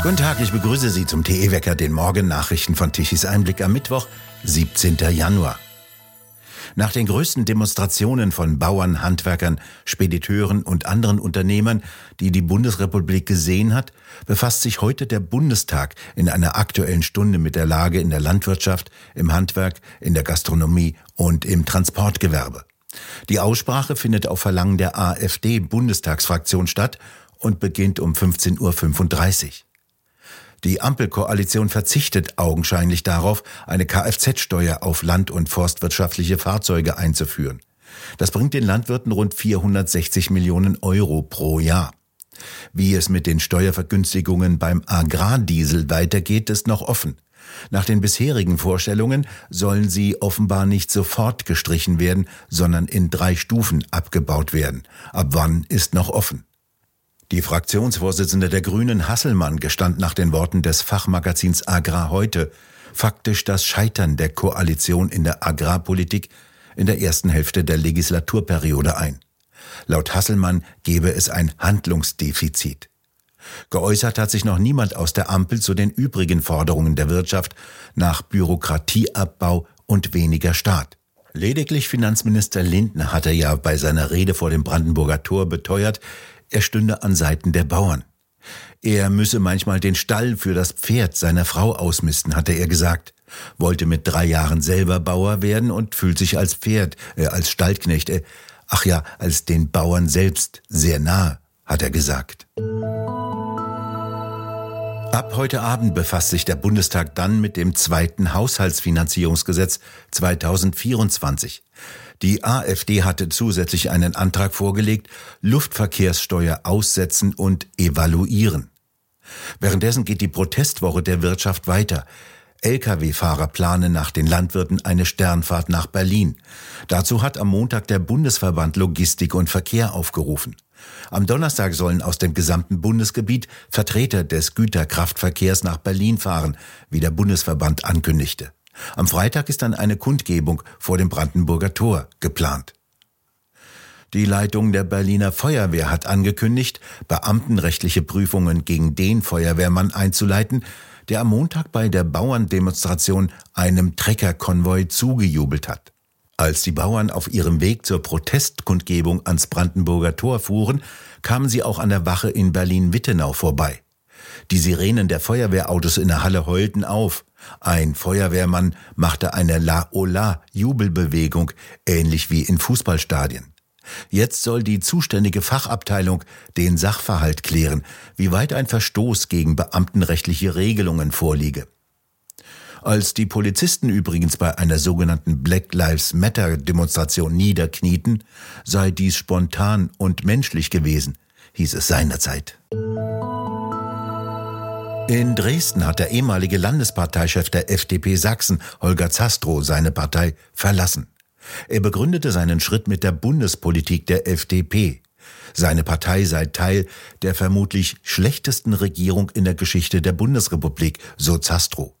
Guten Tag, ich begrüße Sie zum TE-Wecker, den Morgennachrichten von Tichys Einblick am Mittwoch, 17. Januar. Nach den größten Demonstrationen von Bauern, Handwerkern, Spediteuren und anderen Unternehmern, die die Bundesrepublik gesehen hat, befasst sich heute der Bundestag in einer aktuellen Stunde mit der Lage in der Landwirtschaft, im Handwerk, in der Gastronomie und im Transportgewerbe. Die Aussprache findet auf Verlangen der AfD-Bundestagsfraktion statt und beginnt um 15.35 Uhr. Die Ampelkoalition verzichtet augenscheinlich darauf, eine Kfz-Steuer auf land- und forstwirtschaftliche Fahrzeuge einzuführen. Das bringt den Landwirten rund 460 Millionen Euro pro Jahr. Wie es mit den Steuervergünstigungen beim Agrardiesel weitergeht, ist noch offen. Nach den bisherigen Vorstellungen sollen sie offenbar nicht sofort gestrichen werden, sondern in drei Stufen abgebaut werden. Ab wann ist noch offen. Die Fraktionsvorsitzende der Grünen Hasselmann gestand nach den Worten des Fachmagazins Agrar heute faktisch das Scheitern der Koalition in der Agrarpolitik in der ersten Hälfte der Legislaturperiode ein. Laut Hasselmann gebe es ein Handlungsdefizit. Geäußert hat sich noch niemand aus der Ampel zu den übrigen Forderungen der Wirtschaft nach Bürokratieabbau und weniger Staat. Lediglich Finanzminister Lindner hatte ja bei seiner Rede vor dem Brandenburger Tor beteuert, er stünde an Seiten der Bauern. Er müsse manchmal den Stall für das Pferd seiner Frau ausmisten, hatte er gesagt, wollte mit drei Jahren selber Bauer werden und fühlt sich als Pferd, äh, als Stallknecht, äh, ach ja, als den Bauern selbst sehr nahe, hat er gesagt. Ab heute Abend befasst sich der Bundestag dann mit dem zweiten Haushaltsfinanzierungsgesetz 2024. Die AfD hatte zusätzlich einen Antrag vorgelegt, Luftverkehrssteuer aussetzen und evaluieren. Währenddessen geht die Protestwoche der Wirtschaft weiter. Lkw-Fahrer planen nach den Landwirten eine Sternfahrt nach Berlin. Dazu hat am Montag der Bundesverband Logistik und Verkehr aufgerufen. Am Donnerstag sollen aus dem gesamten Bundesgebiet Vertreter des Güterkraftverkehrs nach Berlin fahren, wie der Bundesverband ankündigte. Am Freitag ist dann eine Kundgebung vor dem Brandenburger Tor geplant. Die Leitung der Berliner Feuerwehr hat angekündigt, beamtenrechtliche Prüfungen gegen den Feuerwehrmann einzuleiten, der am Montag bei der Bauerndemonstration einem Treckerkonvoi zugejubelt hat. Als die Bauern auf ihrem Weg zur Protestkundgebung ans Brandenburger Tor fuhren, kamen sie auch an der Wache in Berlin-Wittenau vorbei. Die Sirenen der Feuerwehrautos in der Halle heulten auf. Ein Feuerwehrmann machte eine La-Ola-Jubelbewegung, ähnlich wie in Fußballstadien. Jetzt soll die zuständige Fachabteilung den Sachverhalt klären, wie weit ein Verstoß gegen beamtenrechtliche Regelungen vorliege. Als die Polizisten übrigens bei einer sogenannten Black Lives Matter Demonstration niederknieten, sei dies spontan und menschlich gewesen, hieß es seinerzeit. In Dresden hat der ehemalige Landesparteichef der FDP Sachsen, Holger Zastrow, seine Partei verlassen. Er begründete seinen Schritt mit der Bundespolitik der FDP. Seine Partei sei Teil der vermutlich schlechtesten Regierung in der Geschichte der Bundesrepublik, so Zastrow.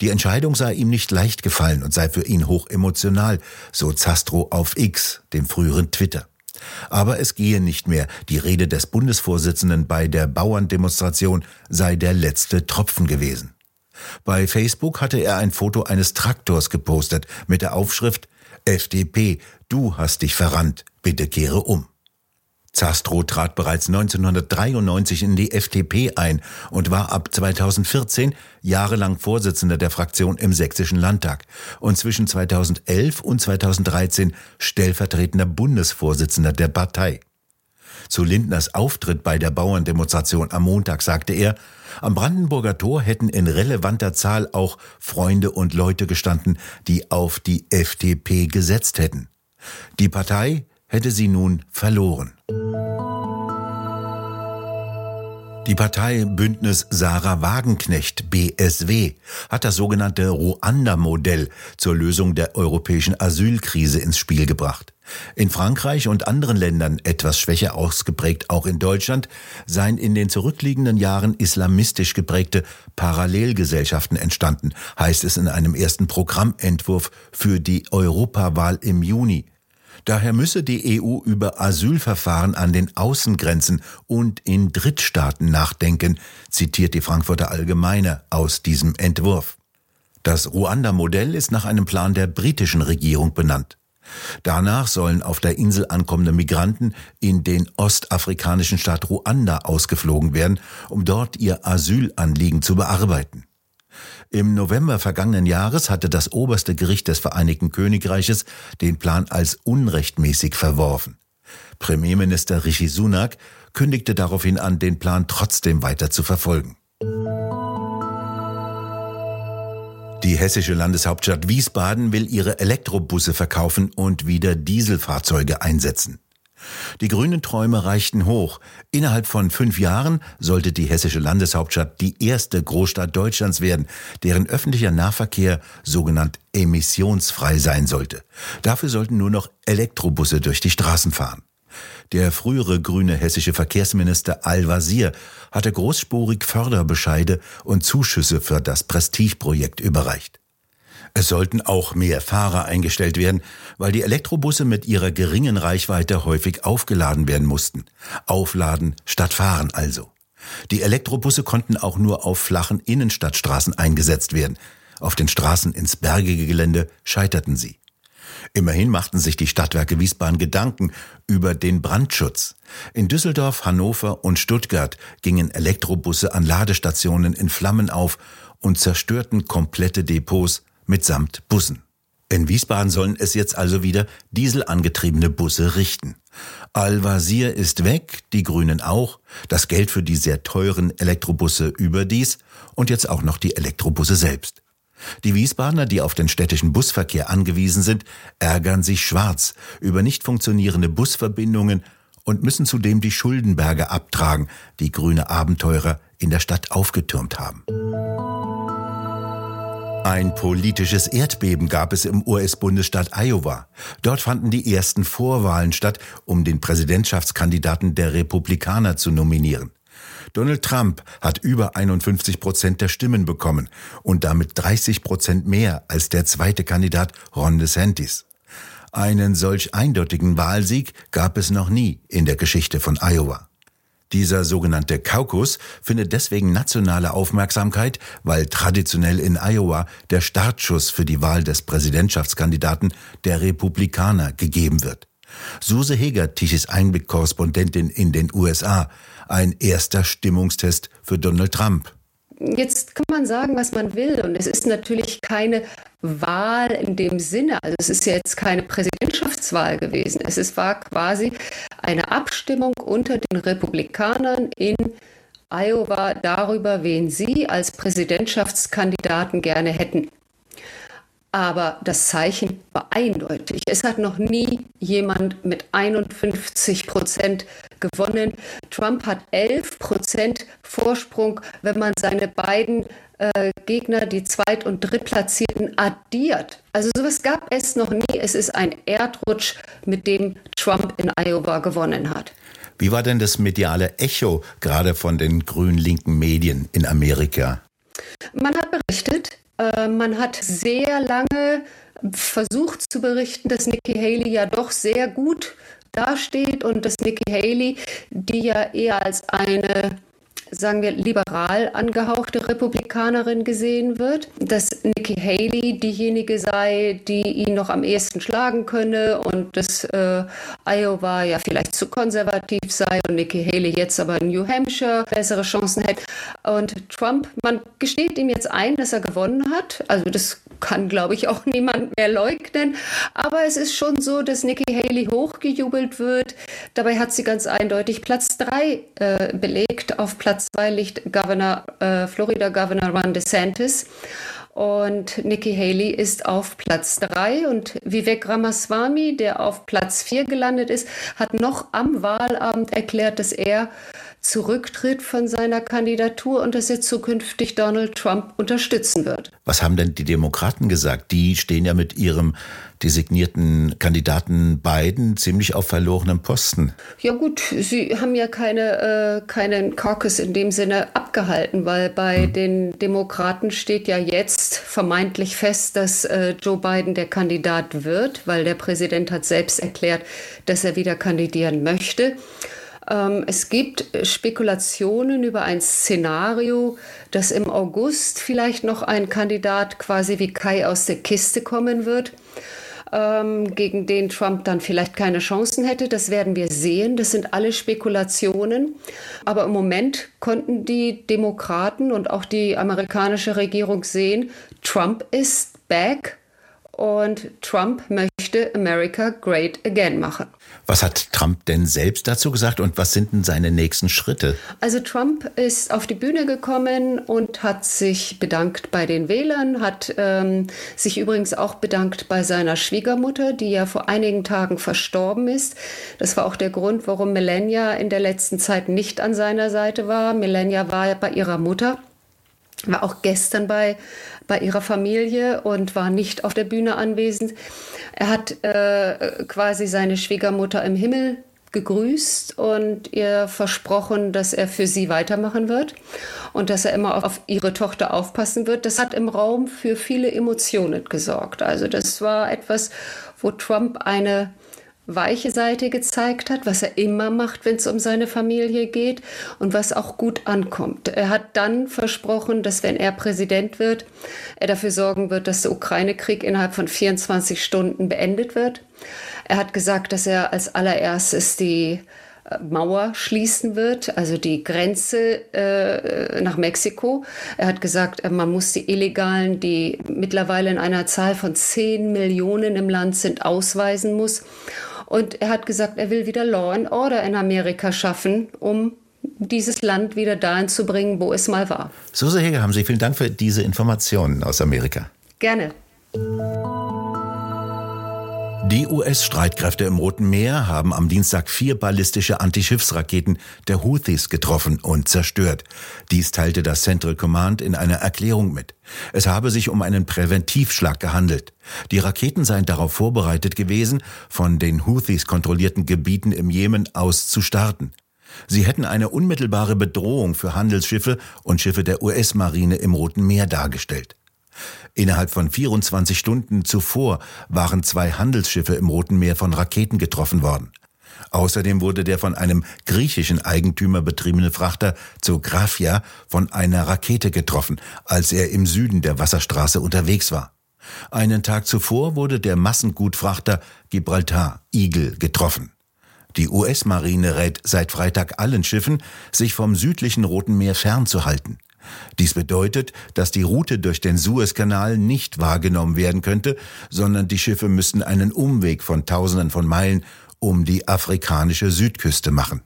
Die Entscheidung sei ihm nicht leicht gefallen und sei für ihn hoch emotional, so Zastrow auf X, dem früheren Twitter. Aber es gehe nicht mehr. Die Rede des Bundesvorsitzenden bei der Bauerndemonstration sei der letzte Tropfen gewesen. Bei Facebook hatte er ein Foto eines Traktors gepostet mit der Aufschrift FDP, du hast dich verrannt, bitte kehre um. Zastrow trat bereits 1993 in die FDP ein und war ab 2014 jahrelang Vorsitzender der Fraktion im Sächsischen Landtag und zwischen 2011 und 2013 stellvertretender Bundesvorsitzender der Partei. Zu Lindners Auftritt bei der Bauerndemonstration am Montag sagte er, am Brandenburger Tor hätten in relevanter Zahl auch Freunde und Leute gestanden, die auf die FDP gesetzt hätten. Die Partei hätte sie nun verloren. Die Partei Bündnis Sarah Wagenknecht BSW hat das sogenannte Ruanda-Modell zur Lösung der europäischen Asylkrise ins Spiel gebracht. In Frankreich und anderen Ländern, etwas schwächer ausgeprägt auch in Deutschland, seien in den zurückliegenden Jahren islamistisch geprägte Parallelgesellschaften entstanden, heißt es in einem ersten Programmentwurf für die Europawahl im Juni. Daher müsse die EU über Asylverfahren an den Außengrenzen und in Drittstaaten nachdenken, zitiert die Frankfurter Allgemeine aus diesem Entwurf. Das Ruanda-Modell ist nach einem Plan der britischen Regierung benannt. Danach sollen auf der Insel ankommende Migranten in den ostafrikanischen Staat Ruanda ausgeflogen werden, um dort ihr Asylanliegen zu bearbeiten. Im November vergangenen Jahres hatte das oberste Gericht des Vereinigten Königreiches den Plan als unrechtmäßig verworfen. Premierminister Rishi Sunak kündigte daraufhin an, den Plan trotzdem weiter zu verfolgen. Die hessische Landeshauptstadt Wiesbaden will ihre Elektrobusse verkaufen und wieder Dieselfahrzeuge einsetzen. Die grünen Träume reichten hoch. Innerhalb von fünf Jahren sollte die hessische Landeshauptstadt die erste Großstadt Deutschlands werden, deren öffentlicher Nahverkehr sogenannt emissionsfrei sein sollte. Dafür sollten nur noch Elektrobusse durch die Straßen fahren. Der frühere grüne hessische Verkehrsminister Al-Wazir hatte großspurig Förderbescheide und Zuschüsse für das Prestigeprojekt überreicht. Es sollten auch mehr Fahrer eingestellt werden, weil die Elektrobusse mit ihrer geringen Reichweite häufig aufgeladen werden mussten. Aufladen statt fahren also. Die Elektrobusse konnten auch nur auf flachen Innenstadtstraßen eingesetzt werden. Auf den Straßen ins bergige Gelände scheiterten sie. Immerhin machten sich die Stadtwerke Wiesbaden Gedanken über den Brandschutz. In Düsseldorf, Hannover und Stuttgart gingen Elektrobusse an Ladestationen in Flammen auf und zerstörten komplette Depots mitsamt Bussen. In Wiesbaden sollen es jetzt also wieder dieselangetriebene Busse richten. Al-Wazir ist weg, die Grünen auch, das Geld für die sehr teuren Elektrobusse überdies und jetzt auch noch die Elektrobusse selbst. Die Wiesbadener, die auf den städtischen Busverkehr angewiesen sind, ärgern sich schwarz über nicht funktionierende Busverbindungen und müssen zudem die Schuldenberge abtragen, die grüne Abenteurer in der Stadt aufgetürmt haben. Ein politisches Erdbeben gab es im US-Bundesstaat Iowa. Dort fanden die ersten Vorwahlen statt, um den Präsidentschaftskandidaten der Republikaner zu nominieren. Donald Trump hat über 51 Prozent der Stimmen bekommen und damit 30 Prozent mehr als der zweite Kandidat Ron DeSantis. Einen solch eindeutigen Wahlsieg gab es noch nie in der Geschichte von Iowa. Dieser sogenannte Kaukus findet deswegen nationale Aufmerksamkeit, weil traditionell in Iowa der Startschuss für die Wahl des Präsidentschaftskandidaten der Republikaner gegeben wird. Suse Heger, Tichys Einblick-Korrespondentin in den USA, ein erster Stimmungstest für Donald Trump. Jetzt kann man sagen, was man will. Und es ist natürlich keine Wahl in dem Sinne. Also es ist jetzt keine Präsidentschaftswahl gewesen. Es war quasi eine Abstimmung unter den Republikanern in Iowa darüber, wen sie als Präsidentschaftskandidaten gerne hätten. Aber das Zeichen war eindeutig. Es hat noch nie jemand mit 51 Prozent gewonnen. Trump hat 11 Prozent Vorsprung, wenn man seine beiden äh, Gegner, die Zweit- und Drittplatzierten, addiert. Also sowas gab es noch nie. Es ist ein Erdrutsch, mit dem Trump in Iowa gewonnen hat. Wie war denn das mediale Echo gerade von den grün-linken Medien in Amerika? Man hat berichtet, äh, man hat sehr lange versucht zu berichten, dass Nikki Haley ja doch sehr gut dasteht und dass Nikki Haley, die ja eher als eine sagen wir, liberal angehauchte Republikanerin gesehen wird, dass Nikki Haley diejenige sei, die ihn noch am ehesten schlagen könne und dass äh, Iowa ja vielleicht zu konservativ sei und Nikki Haley jetzt aber in New Hampshire bessere Chancen hätte. Und Trump, man gesteht ihm jetzt ein, dass er gewonnen hat. Also das kann, glaube ich, auch niemand mehr leugnen. Aber es ist schon so, dass Nikki Haley hochgejubelt wird. Dabei hat sie ganz eindeutig Platz drei äh, belegt. Auf Platz zwei liegt Governor, äh, Florida Governor Ron DeSantis. Und Nikki Haley ist auf Platz drei und Vivek Ramaswamy, der auf Platz vier gelandet ist, hat noch am Wahlabend erklärt, dass er zurücktritt von seiner Kandidatur und dass er zukünftig Donald Trump unterstützen wird. Was haben denn die Demokraten gesagt? Die stehen ja mit ihrem designierten Kandidaten Biden ziemlich auf verlorenem Posten. Ja gut, sie haben ja keine, äh, keinen Caucus in dem Sinne abgehalten, weil bei hm. den Demokraten steht ja jetzt vermeintlich fest, dass äh, Joe Biden der Kandidat wird, weil der Präsident hat selbst erklärt, dass er wieder kandidieren möchte. Ähm, es gibt Spekulationen über ein Szenario, dass im August vielleicht noch ein Kandidat quasi wie Kai aus der Kiste kommen wird ähm, gegen den Trump dann vielleicht keine Chancen hätte. Das werden wir sehen. Das sind alle Spekulationen. Aber im Moment konnten die Demokraten und auch die amerikanische Regierung sehen, Trump ist back und Trump möchte America Great Again machen. Was hat Trump denn selbst dazu gesagt und was sind denn seine nächsten Schritte? Also Trump ist auf die Bühne gekommen und hat sich bedankt bei den Wählern, hat ähm, sich übrigens auch bedankt bei seiner Schwiegermutter, die ja vor einigen Tagen verstorben ist. Das war auch der Grund, warum Melania in der letzten Zeit nicht an seiner Seite war. Melania war ja bei ihrer Mutter war auch gestern bei, bei ihrer Familie und war nicht auf der Bühne anwesend. Er hat äh, quasi seine Schwiegermutter im Himmel gegrüßt und ihr versprochen, dass er für sie weitermachen wird und dass er immer auf, ihre Tochter aufpassen wird. Das hat im Raum für viele Emotionen gesorgt. Also das war etwas, wo Trump eine weiche Seite gezeigt hat, was er immer macht, wenn es um seine Familie geht und was auch gut ankommt. Er hat dann versprochen, dass wenn er Präsident wird, er dafür sorgen wird, dass der Ukraine-Krieg innerhalb von 24 Stunden beendet wird. Er hat gesagt, dass er als allererstes die äh, Mauer schließen wird, also die Grenze äh, nach Mexiko. Er hat gesagt, äh, man muss die Illegalen, die mittlerweile in einer Zahl von 10 Millionen im Land sind, ausweisen muss. Und er hat gesagt, er will wieder Law and Order in Amerika schaffen, um dieses Land wieder dahin zu bringen, wo es mal war. Suse Heger, haben Sie vielen Dank für diese Informationen aus Amerika. Gerne. Die US-Streitkräfte im Roten Meer haben am Dienstag vier ballistische Antischiffsraketen der Houthis getroffen und zerstört. Dies teilte das Central Command in einer Erklärung mit. Es habe sich um einen Präventivschlag gehandelt. Die Raketen seien darauf vorbereitet gewesen, von den Houthis kontrollierten Gebieten im Jemen aus zu starten. Sie hätten eine unmittelbare Bedrohung für Handelsschiffe und Schiffe der US-Marine im Roten Meer dargestellt. Innerhalb von 24 Stunden zuvor waren zwei Handelsschiffe im Roten Meer von Raketen getroffen worden. Außerdem wurde der von einem griechischen Eigentümer betriebene Frachter Zographia von einer Rakete getroffen, als er im Süden der Wasserstraße unterwegs war. Einen Tag zuvor wurde der Massengutfrachter Gibraltar Eagle getroffen. Die US-Marine rät seit Freitag allen Schiffen, sich vom südlichen Roten Meer fernzuhalten. Dies bedeutet, dass die Route durch den Suezkanal nicht wahrgenommen werden könnte, sondern die Schiffe müssten einen Umweg von Tausenden von Meilen um die afrikanische Südküste machen.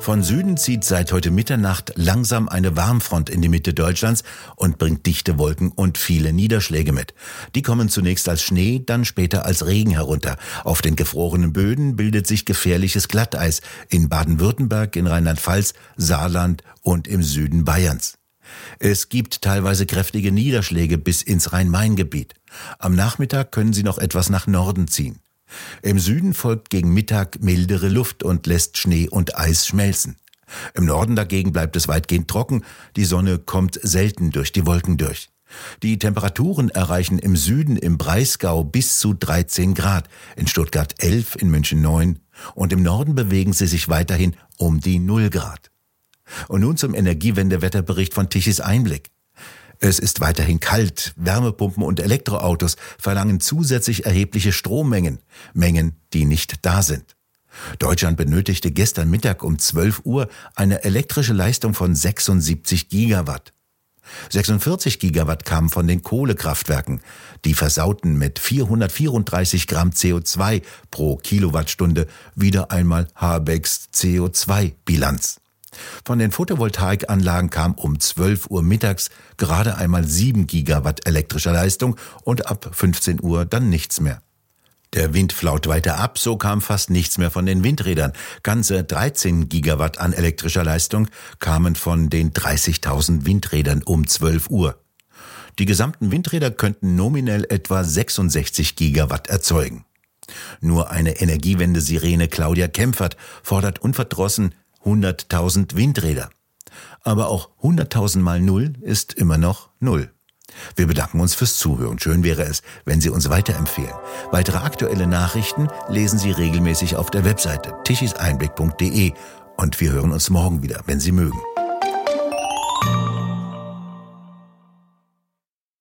Von Süden zieht seit heute Mitternacht langsam eine Warmfront in die Mitte Deutschlands und bringt dichte Wolken und viele Niederschläge mit. Die kommen zunächst als Schnee, dann später als Regen herunter. Auf den gefrorenen Böden bildet sich gefährliches Glatteis in Baden-Württemberg, in Rheinland-Pfalz, Saarland und im Süden Bayerns. Es gibt teilweise kräftige Niederschläge bis ins Rhein-Main-Gebiet. Am Nachmittag können sie noch etwas nach Norden ziehen. Im Süden folgt gegen Mittag mildere Luft und lässt Schnee und Eis schmelzen. Im Norden dagegen bleibt es weitgehend trocken, die Sonne kommt selten durch die Wolken durch. Die Temperaturen erreichen im Süden im Breisgau bis zu 13 Grad, in Stuttgart 11, in München 9 und im Norden bewegen sie sich weiterhin um die 0 Grad. Und nun zum Energiewendewetterbericht von Tichys Einblick. Es ist weiterhin kalt. Wärmepumpen und Elektroautos verlangen zusätzlich erhebliche Strommengen. Mengen, die nicht da sind. Deutschland benötigte gestern Mittag um 12 Uhr eine elektrische Leistung von 76 Gigawatt. 46 Gigawatt kamen von den Kohlekraftwerken. Die versauten mit 434 Gramm CO2 pro Kilowattstunde wieder einmal Habecks CO2-Bilanz. Von den Photovoltaikanlagen kam um 12 Uhr mittags gerade einmal 7 Gigawatt elektrischer Leistung und ab 15 Uhr dann nichts mehr. Der Wind flaut weiter ab, so kam fast nichts mehr von den Windrädern. Ganze 13 Gigawatt an elektrischer Leistung kamen von den 30.000 Windrädern um 12 Uhr. Die gesamten Windräder könnten nominell etwa 66 Gigawatt erzeugen. Nur eine Energiewende-Sirene Claudia Kempfert fordert unverdrossen 100.000 Windräder. Aber auch 100.000 mal Null ist immer noch Null. Wir bedanken uns fürs Zuhören. Schön wäre es, wenn Sie uns weiterempfehlen. Weitere aktuelle Nachrichten lesen Sie regelmäßig auf der Webseite tischiseinblick.de und wir hören uns morgen wieder, wenn Sie mögen.